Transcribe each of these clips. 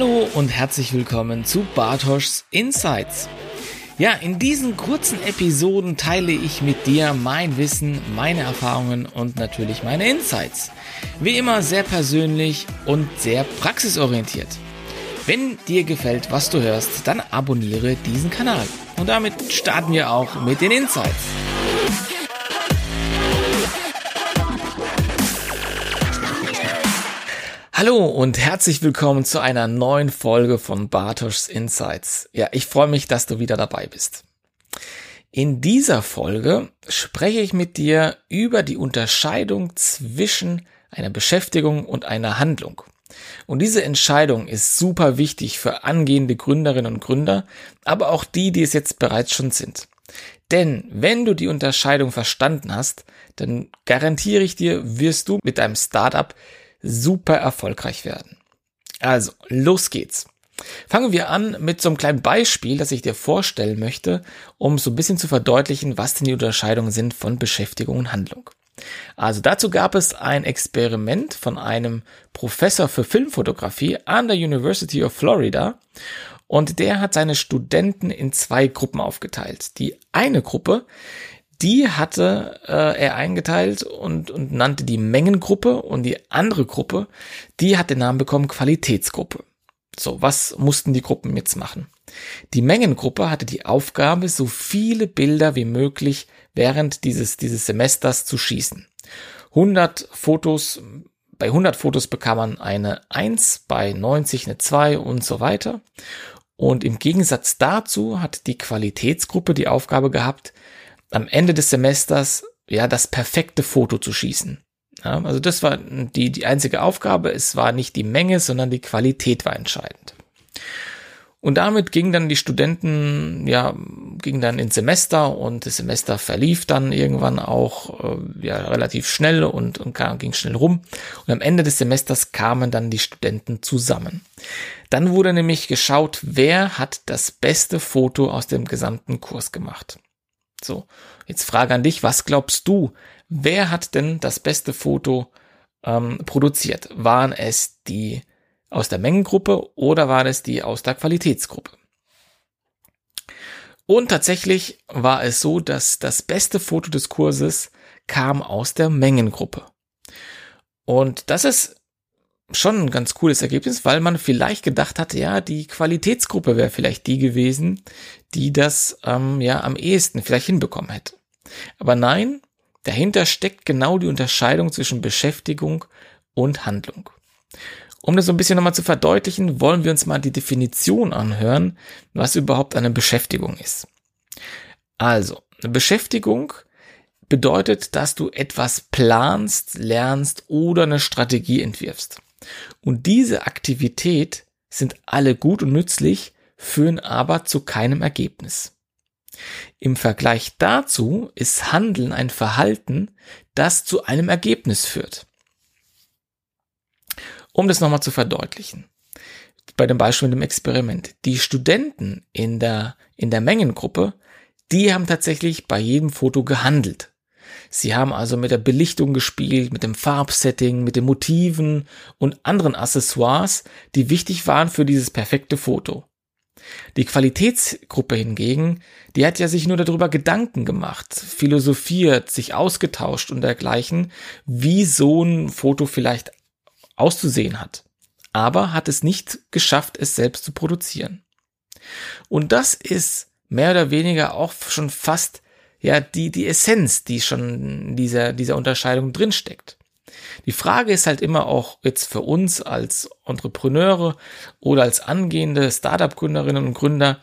Hallo und herzlich willkommen zu Bartoschs Insights. Ja, in diesen kurzen Episoden teile ich mit dir mein Wissen, meine Erfahrungen und natürlich meine Insights. Wie immer sehr persönlich und sehr praxisorientiert. Wenn dir gefällt, was du hörst, dann abonniere diesen Kanal. Und damit starten wir auch mit den Insights. Hallo und herzlich willkommen zu einer neuen Folge von Bartoschs Insights. Ja, ich freue mich, dass du wieder dabei bist. In dieser Folge spreche ich mit dir über die Unterscheidung zwischen einer Beschäftigung und einer Handlung. Und diese Entscheidung ist super wichtig für angehende Gründerinnen und Gründer, aber auch die, die es jetzt bereits schon sind. Denn wenn du die Unterscheidung verstanden hast, dann garantiere ich dir, wirst du mit deinem Startup super erfolgreich werden. Also, los geht's. Fangen wir an mit so einem kleinen Beispiel, das ich dir vorstellen möchte, um so ein bisschen zu verdeutlichen, was denn die Unterscheidungen sind von Beschäftigung und Handlung. Also dazu gab es ein Experiment von einem Professor für Filmfotografie an der University of Florida und der hat seine Studenten in zwei Gruppen aufgeteilt. Die eine Gruppe, die hatte äh, er eingeteilt und, und nannte die Mengengruppe und die andere Gruppe, die hat den Namen bekommen Qualitätsgruppe. So, was mussten die Gruppen jetzt machen? Die Mengengruppe hatte die Aufgabe, so viele Bilder wie möglich während dieses, dieses Semesters zu schießen. 100 Fotos, bei 100 Fotos bekam man eine 1, bei 90 eine 2 und so weiter. Und im Gegensatz dazu hat die Qualitätsgruppe die Aufgabe gehabt, am Ende des Semesters ja das perfekte Foto zu schießen. Ja, also das war die, die einzige Aufgabe. Es war nicht die Menge, sondern die Qualität war entscheidend. Und damit gingen dann die Studenten, ja, gingen dann ins Semester und das Semester verlief dann irgendwann auch äh, ja, relativ schnell und, und ging schnell rum. Und am Ende des Semesters kamen dann die Studenten zusammen. Dann wurde nämlich geschaut, wer hat das beste Foto aus dem gesamten Kurs gemacht. So, jetzt Frage an dich, was glaubst du, wer hat denn das beste Foto ähm, produziert? Waren es die aus der Mengengruppe oder waren es die aus der Qualitätsgruppe? Und tatsächlich war es so, dass das beste Foto des Kurses kam aus der Mengengruppe. Und das ist schon ein ganz cooles Ergebnis, weil man vielleicht gedacht hatte, ja, die Qualitätsgruppe wäre vielleicht die gewesen, die das ähm, ja am ehesten vielleicht hinbekommen hätte. Aber nein, dahinter steckt genau die Unterscheidung zwischen Beschäftigung und Handlung. Um das so ein bisschen nochmal zu verdeutlichen, wollen wir uns mal die Definition anhören, was überhaupt eine Beschäftigung ist. Also, eine Beschäftigung bedeutet, dass du etwas planst, lernst oder eine Strategie entwirfst. Und diese Aktivität sind alle gut und nützlich, führen aber zu keinem Ergebnis. Im Vergleich dazu ist Handeln ein Verhalten, das zu einem Ergebnis führt. Um das nochmal zu verdeutlichen. Bei dem Beispiel mit dem Experiment. Die Studenten in der, in der Mengengruppe, die haben tatsächlich bei jedem Foto gehandelt. Sie haben also mit der Belichtung gespielt, mit dem Farbsetting, mit den Motiven und anderen Accessoires, die wichtig waren für dieses perfekte Foto. Die Qualitätsgruppe hingegen, die hat ja sich nur darüber Gedanken gemacht, philosophiert, sich ausgetauscht und dergleichen, wie so ein Foto vielleicht auszusehen hat, aber hat es nicht geschafft, es selbst zu produzieren. Und das ist mehr oder weniger auch schon fast ja die, die Essenz, die schon in dieser, dieser Unterscheidung drinsteckt. Die Frage ist halt immer auch jetzt für uns als Entrepreneure oder als angehende Startup-Gründerinnen und Gründer,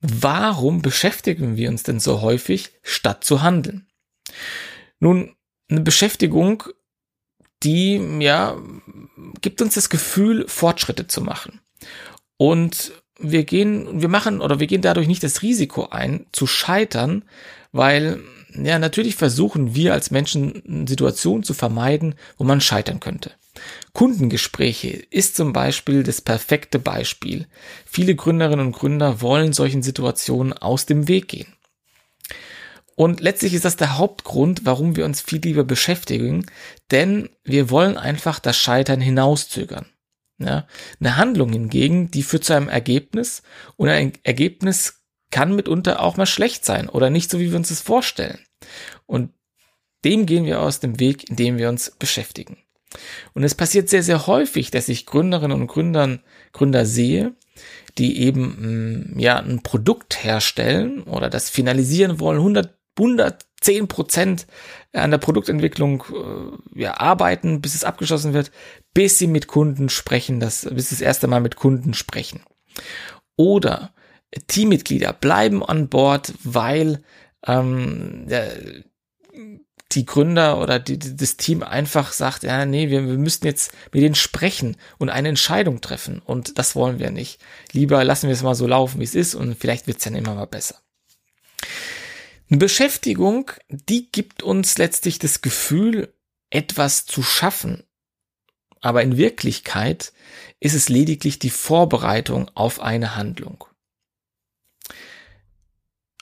warum beschäftigen wir uns denn so häufig, statt zu handeln? Nun, eine Beschäftigung, die, ja, gibt uns das Gefühl, Fortschritte zu machen. Und wir gehen, wir machen oder wir gehen dadurch nicht das Risiko ein, zu scheitern, weil ja natürlich versuchen wir als Menschen Situationen zu vermeiden, wo man scheitern könnte. Kundengespräche ist zum Beispiel das perfekte Beispiel. Viele Gründerinnen und Gründer wollen solchen Situationen aus dem Weg gehen. Und letztlich ist das der Hauptgrund, warum wir uns viel lieber beschäftigen, denn wir wollen einfach das Scheitern hinauszögern. Ja, eine Handlung hingegen, die führt zu einem Ergebnis und ein Ergebnis kann mitunter auch mal schlecht sein oder nicht so, wie wir uns das vorstellen. Und dem gehen wir aus dem Weg, indem wir uns beschäftigen. Und es passiert sehr, sehr häufig, dass ich Gründerinnen und Gründern, Gründer sehe, die eben mm, ja ein Produkt herstellen oder das finalisieren wollen, 100, 110 Prozent an der Produktentwicklung äh, ja, arbeiten, bis es abgeschlossen wird, bis sie mit Kunden sprechen, das, bis das erste Mal mit Kunden sprechen. Oder Teammitglieder bleiben an Bord, weil ähm, die Gründer oder die, das Team einfach sagt, ja, nee, wir, wir müssten jetzt mit denen sprechen und eine Entscheidung treffen. Und das wollen wir nicht. Lieber lassen wir es mal so laufen, wie es ist und vielleicht wird es dann immer mal besser. Eine Beschäftigung, die gibt uns letztlich das Gefühl, etwas zu schaffen. Aber in Wirklichkeit ist es lediglich die Vorbereitung auf eine Handlung.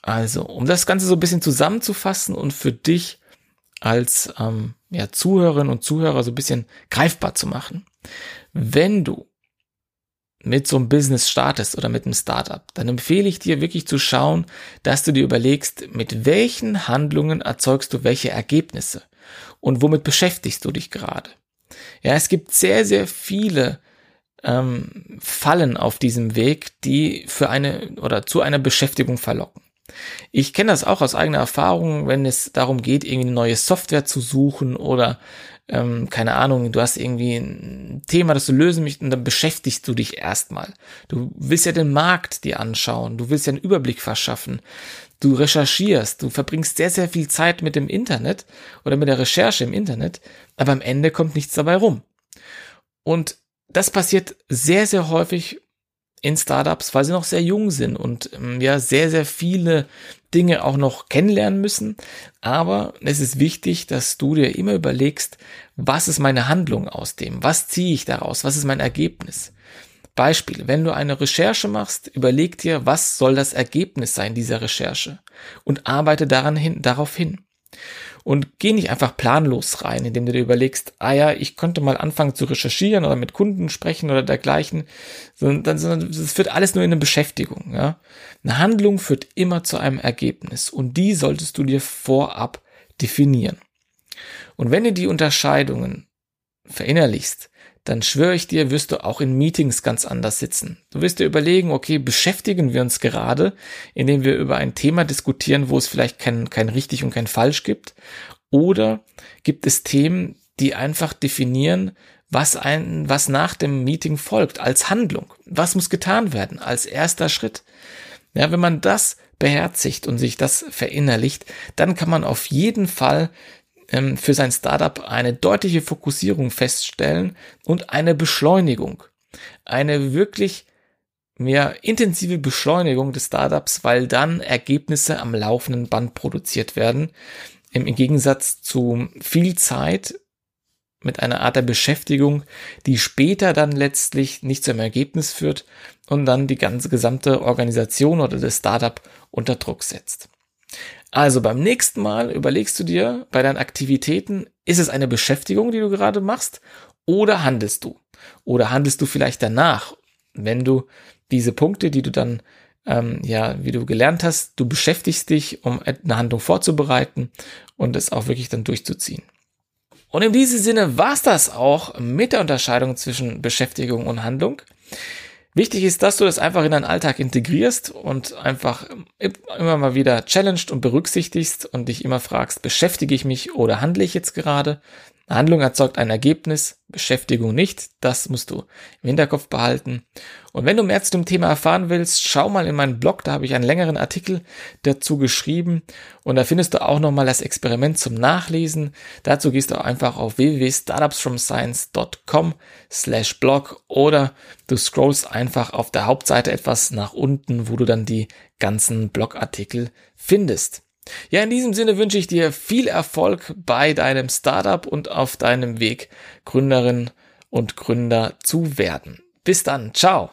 Also, um das Ganze so ein bisschen zusammenzufassen und für dich als ähm, ja, Zuhörerinnen und Zuhörer so ein bisschen greifbar zu machen. Wenn du mit so einem Business startest oder mit einem Startup, dann empfehle ich dir wirklich zu schauen, dass du dir überlegst, mit welchen Handlungen erzeugst du welche Ergebnisse und womit beschäftigst du dich gerade. Ja, es gibt sehr, sehr viele ähm, Fallen auf diesem Weg, die für eine oder zu einer Beschäftigung verlocken. Ich kenne das auch aus eigener Erfahrung, wenn es darum geht, irgendwie eine neue Software zu suchen oder ähm, keine Ahnung, du hast irgendwie ein Thema, das du lösen möchtest und dann beschäftigst du dich erstmal. Du willst ja den Markt dir anschauen, du willst ja einen Überblick verschaffen, du recherchierst, du verbringst sehr, sehr viel Zeit mit dem Internet oder mit der Recherche im Internet, aber am Ende kommt nichts dabei rum. Und das passiert sehr, sehr häufig in Startups, weil sie noch sehr jung sind und ähm, ja sehr, sehr viele Dinge auch noch kennenlernen müssen. Aber es ist wichtig, dass du dir immer überlegst, was ist meine Handlung aus dem? Was ziehe ich daraus? Was ist mein Ergebnis? Beispiel, wenn du eine Recherche machst, überleg dir, was soll das Ergebnis sein dieser Recherche und arbeite daran hin, darauf hin. Und geh nicht einfach planlos rein, indem du dir überlegst, ah ja, ich könnte mal anfangen zu recherchieren oder mit Kunden sprechen oder dergleichen, sondern, sondern es führt alles nur in eine Beschäftigung. Ja? Eine Handlung führt immer zu einem Ergebnis und die solltest du dir vorab definieren. Und wenn du die Unterscheidungen verinnerlichst, dann schwöre ich dir, wirst du auch in Meetings ganz anders sitzen. Du wirst dir überlegen, okay, beschäftigen wir uns gerade, indem wir über ein Thema diskutieren, wo es vielleicht kein, kein richtig und kein falsch gibt? Oder gibt es Themen, die einfach definieren, was ein, was nach dem Meeting folgt als Handlung? Was muss getan werden als erster Schritt? Ja, wenn man das beherzigt und sich das verinnerlicht, dann kann man auf jeden Fall ähm, für sein Startup eine deutliche Fokussierung feststellen und eine Beschleunigung. Eine wirklich mehr intensive Beschleunigung des Startups, weil dann Ergebnisse am laufenden Band produziert werden. Im Gegensatz zu viel Zeit mit einer Art der Beschäftigung, die später dann letztlich nicht zum Ergebnis führt und dann die ganze gesamte Organisation oder das Startup unter Druck setzt. Also beim nächsten Mal überlegst du dir bei deinen Aktivitäten, ist es eine Beschäftigung, die du gerade machst, oder handelst du? Oder handelst du vielleicht danach, wenn du diese Punkte, die du dann, ähm, ja, wie du gelernt hast, du beschäftigst dich, um eine Handlung vorzubereiten und es auch wirklich dann durchzuziehen. Und in diesem Sinne war es das auch mit der Unterscheidung zwischen Beschäftigung und Handlung. Wichtig ist, dass du das einfach in deinen Alltag integrierst und einfach immer mal wieder challenged und berücksichtigst und dich immer fragst, beschäftige ich mich oder handle ich jetzt gerade? Eine Handlung erzeugt ein Ergebnis, Beschäftigung nicht. Das musst du im Hinterkopf behalten. Und wenn du mehr zu dem Thema erfahren willst, schau mal in meinen Blog, da habe ich einen längeren Artikel dazu geschrieben und da findest du auch nochmal das Experiment zum Nachlesen. Dazu gehst du einfach auf www.startupsfromscience.com slash blog oder du scrollst einfach auf der Hauptseite etwas nach unten, wo du dann die ganzen Blogartikel findest. Ja, in diesem Sinne wünsche ich dir viel Erfolg bei deinem Startup und auf deinem Weg, Gründerin und Gründer zu werden. Bis dann, ciao.